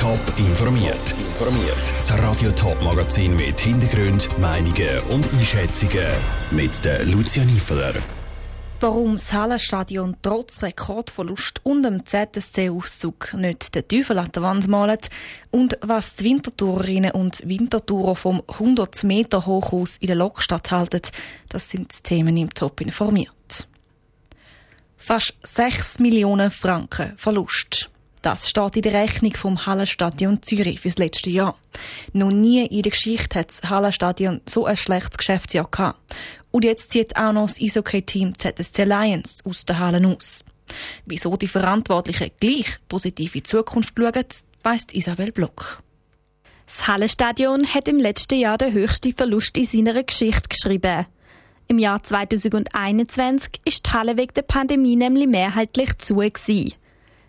Top informiert. Informiert. Das Radio Top Magazin mit Hintergrund, Meinungen und Einschätzungen mit der Lucia Niefeler. Warum das Hallenstadion trotz Rekordverlust und dem ZSC-Auszug nicht den Teufel an der Wand malt und was die Wintertourerinnen und Wintertourer vom 100 Meter Hochhaus in der Lokstadt halten, das sind die Themen im Top informiert. Fast 6 Millionen Franken Verlust. Das steht in der Rechnung vom Hallenstadion Zürich fürs letzte Jahr. Noch nie in der Geschichte hat das Hallenstadion so ein schlechtes Geschäftsjahr gehabt. Und jetzt zieht auch noch das Eishockey-Team ZSC Lions aus der Hallen aus. Wieso die Verantwortlichen gleich positiv in die Zukunft schauen, weiss Isabel Block. Das Hallenstadion hat im letzten Jahr den höchsten Verlust in seiner Geschichte geschrieben. Im Jahr 2021 ist die Halle wegen der Pandemie nämlich mehrheitlich zu. Gewesen.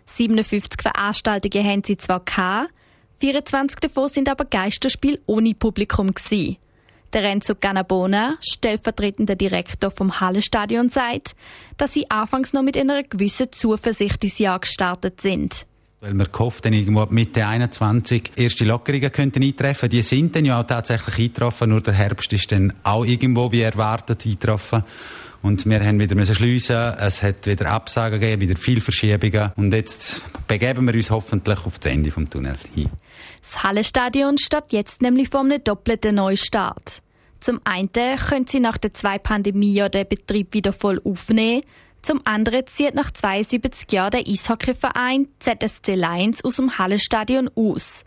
57 Veranstaltungen haben sie zwar gehabt, 24 davon sind aber Geisterspiel ohne Publikum gewesen. Der Renzo Ganabona, stellvertretender Direktor vom Hallenstadion, sagt, dass sie anfangs noch mit einer gewissen Zuversicht ins Jahr gestartet sind. Weil wir gehofft haben, irgendwo Mitte 21 erste Lockerungen könnten eintreffen. Die sind dann ja auch tatsächlich eingetroffen, nur der Herbst ist dann auch irgendwo wie erwartet eingetroffen. Und wir haben wieder müssen schliessen. Es hat wieder Absagen gegeben, wieder viel Verschiebungen. Und jetzt begeben wir uns hoffentlich auf das Ende vom Tunnel hin. Das Hallenstadion steht jetzt nämlich vor einem doppelten Neustart. Zum einen können sie nach den zwei Pandemiejahren den Betrieb wieder voll aufnehmen. Zum anderen zieht nach 72 Jahren der Eishockeyverein ZSC Lions aus dem Hallenstadion aus.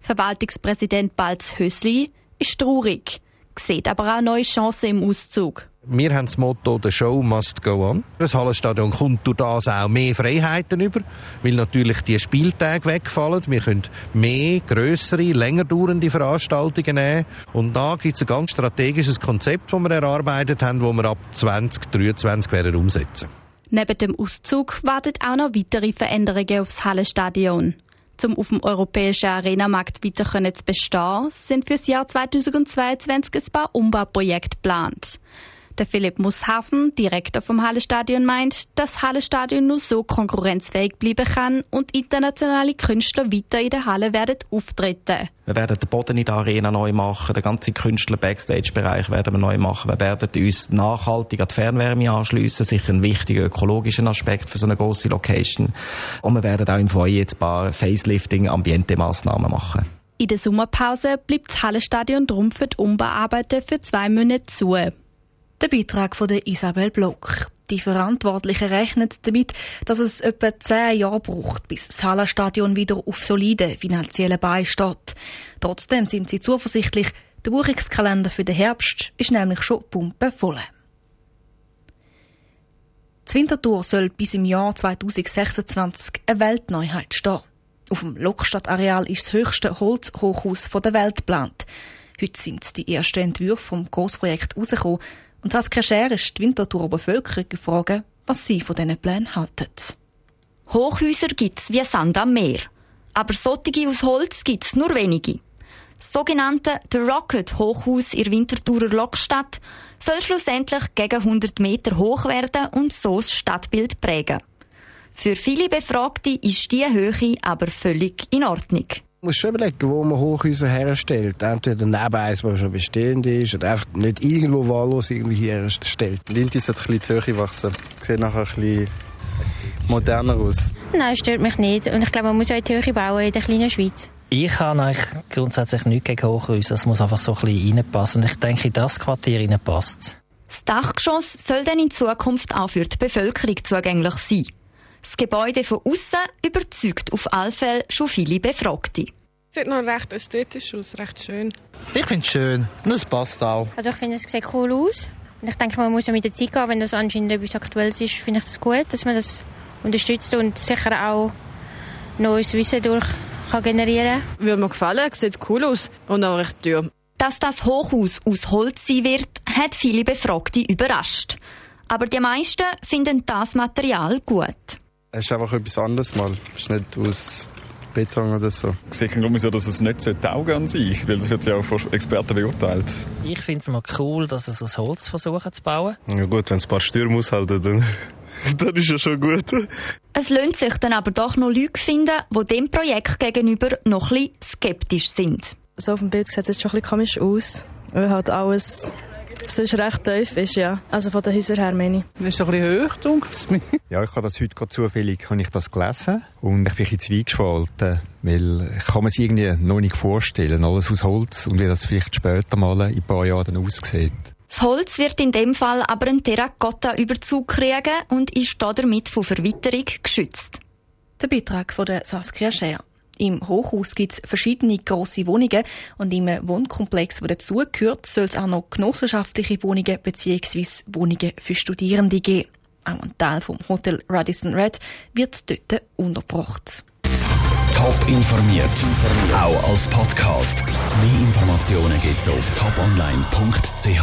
Verwaltungspräsident Balz Hösli ist traurig, sieht aber auch neue Chancen im Auszug. Wir haben das Motto «The Show must go on». Das Hallenstadion kommt durch das auch mehr Freiheiten über, weil natürlich die Spieltage wegfallen. Wir können mehr, grössere, länger dauernde Veranstaltungen nehmen. Und da gibt es ein ganz strategisches Konzept, das wir erarbeitet haben, das wir ab 2023 werden umsetzen Neben dem Auszug warten auch noch weitere Veränderungen aufs Hallenstadion. Um auf dem europäischen Arenamarkt weiter zu bestehen, sind für das Jahr 2022 ein paar Umbauprojekte geplant. Der Philipp Mushafen, Direktor vom Hallestadion, meint, dass Hallestadion nur so konkurrenzfähig bleiben kann und internationale Künstler weiter in der Halle werden auftreten. Wir werden den Boden in der Arena neu machen, den ganzen Künstler-Backstage-Bereich werden wir neu machen. Wir werden uns nachhaltig an die Fernwärme anschliessen, sicher ein wichtiger ökologischer Aspekt für so eine große Location. Und wir werden auch im Foyer jetzt ein paar Facelifting-Ambiente-Massnahmen machen. In der Sommerpause bleibt das Hallestadion drum für die Umbauarbeiten für zwei Monate zu. Der Beitrag von Isabel Block. Die Verantwortlichen rechnen damit, dass es etwa zehn Jahre braucht, bis das Hallenstadion wieder auf solide finanziellen Beinen steht. Trotzdem sind sie zuversichtlich, der Buchungskalender für den Herbst ist nämlich schon pumpenvoll. Die Winterthur soll bis im Jahr 2026 eine Weltneuheit stehen. Auf dem Lokstadtareal ist das höchste Holzhochhaus der Welt geplant. Heute sind die ersten Entwürfe vom Großprojekt rausgekommen. Und Saskia Scher ist die Winterthur Bevölkerung gefragt, was sie von diesen Plänen halten. Hochhäuser gibt es wie Sand am Meer. Aber solche aus Holz gibt es nur wenige. Das sogenannte The Rocket Hochhaus in Winterthurer Lokstadt soll schlussendlich gegen 100 Meter hoch werden und so das Stadtbild prägen. Für viele Befragte ist diese Höhe aber völlig in Ordnung. Man muss schon überlegen, wo man Hochhäuser herstellt. Entweder neben eins, das schon bestehend ist, oder einfach nicht irgendwo wahllos irgendwie herstellt. Lindy sollte ein bisschen die Höhe wachsen. Sieht nachher ein bisschen moderner aus. Nein, stört mich nicht. Und ich glaube, man muss auch in die Höhe bauen in der kleinen Schweiz. Ich habe eigentlich grundsätzlich nichts gegen Hochhäuser. Es muss einfach so ein bisschen reinpassen. Und ich denke, in das Quartier passt Das Dachgeschoss soll dann in Zukunft auch für die Bevölkerung zugänglich sein. Das Gebäude von außen überzeugt auf alle Fälle schon viele Befragte. Sieht noch recht ästhetisch aus, recht schön. Ich finde es schön und es passt auch. Also ich finde, es sieht cool aus. Und ich denke, man muss ja mit der Zeit gehen, wenn das anscheinend etwas Aktuelles ist, finde ich das gut, dass man das unterstützt und sicher auch neues Wissen durch kann generieren kann. Würde mir gefallen, sieht cool aus und auch recht teuer. Dass das Hochhaus aus Holz sein wird, hat viele Befragte überrascht. Aber die meisten finden das Material gut. Es ist einfach etwas anderes mal. Es ist nicht aus Beton oder so. Ich sehe keinen Grund, wieso dass es nicht taugen an sich, weil das wird ja auch von Experten beurteilt. Ich finde es mal cool, dass es aus Holz versuchen zu bauen. Ja gut, wenn es ein paar Stürme aushalten, dann das ist ja schon gut. Es lohnt sich dann aber doch noch Leute finden, die dem Projekt gegenüber noch ein bisschen skeptisch sind. So auf dem Bild sieht es jetzt schon ein bisschen komisch aus, weil halt alles sonst recht tief ist, ja. Also von den Häusern her meine ich. Das ist ein bisschen hoch, dunkt Ja, ich habe das heute gerade zufällig habe ich das gelesen und ich bin ein bisschen zweigespalten, weil ich kann mir es irgendwie noch nicht vorstellen, alles aus Holz und wie das vielleicht später mal in ein paar Jahren aussieht. Das Holz wird in dem Fall aber einen Terrakotta-Überzug kriegen und ist damit von Verwitterung geschützt. Der Beitrag von der Saskia Scher. Im Hochhaus gibt es verschiedene grosse Wohnungen und im Wohnkomplex, der dazugehört, soll es auch noch genossenschaftliche Wohnungen bzw. Wohnungen für Studierende geben. Auch ein Teil vom Hotel Radisson Red wird dort untergebracht. Top informiert, auch als Podcast. Mehr Informationen gibt's auf toponline.ch.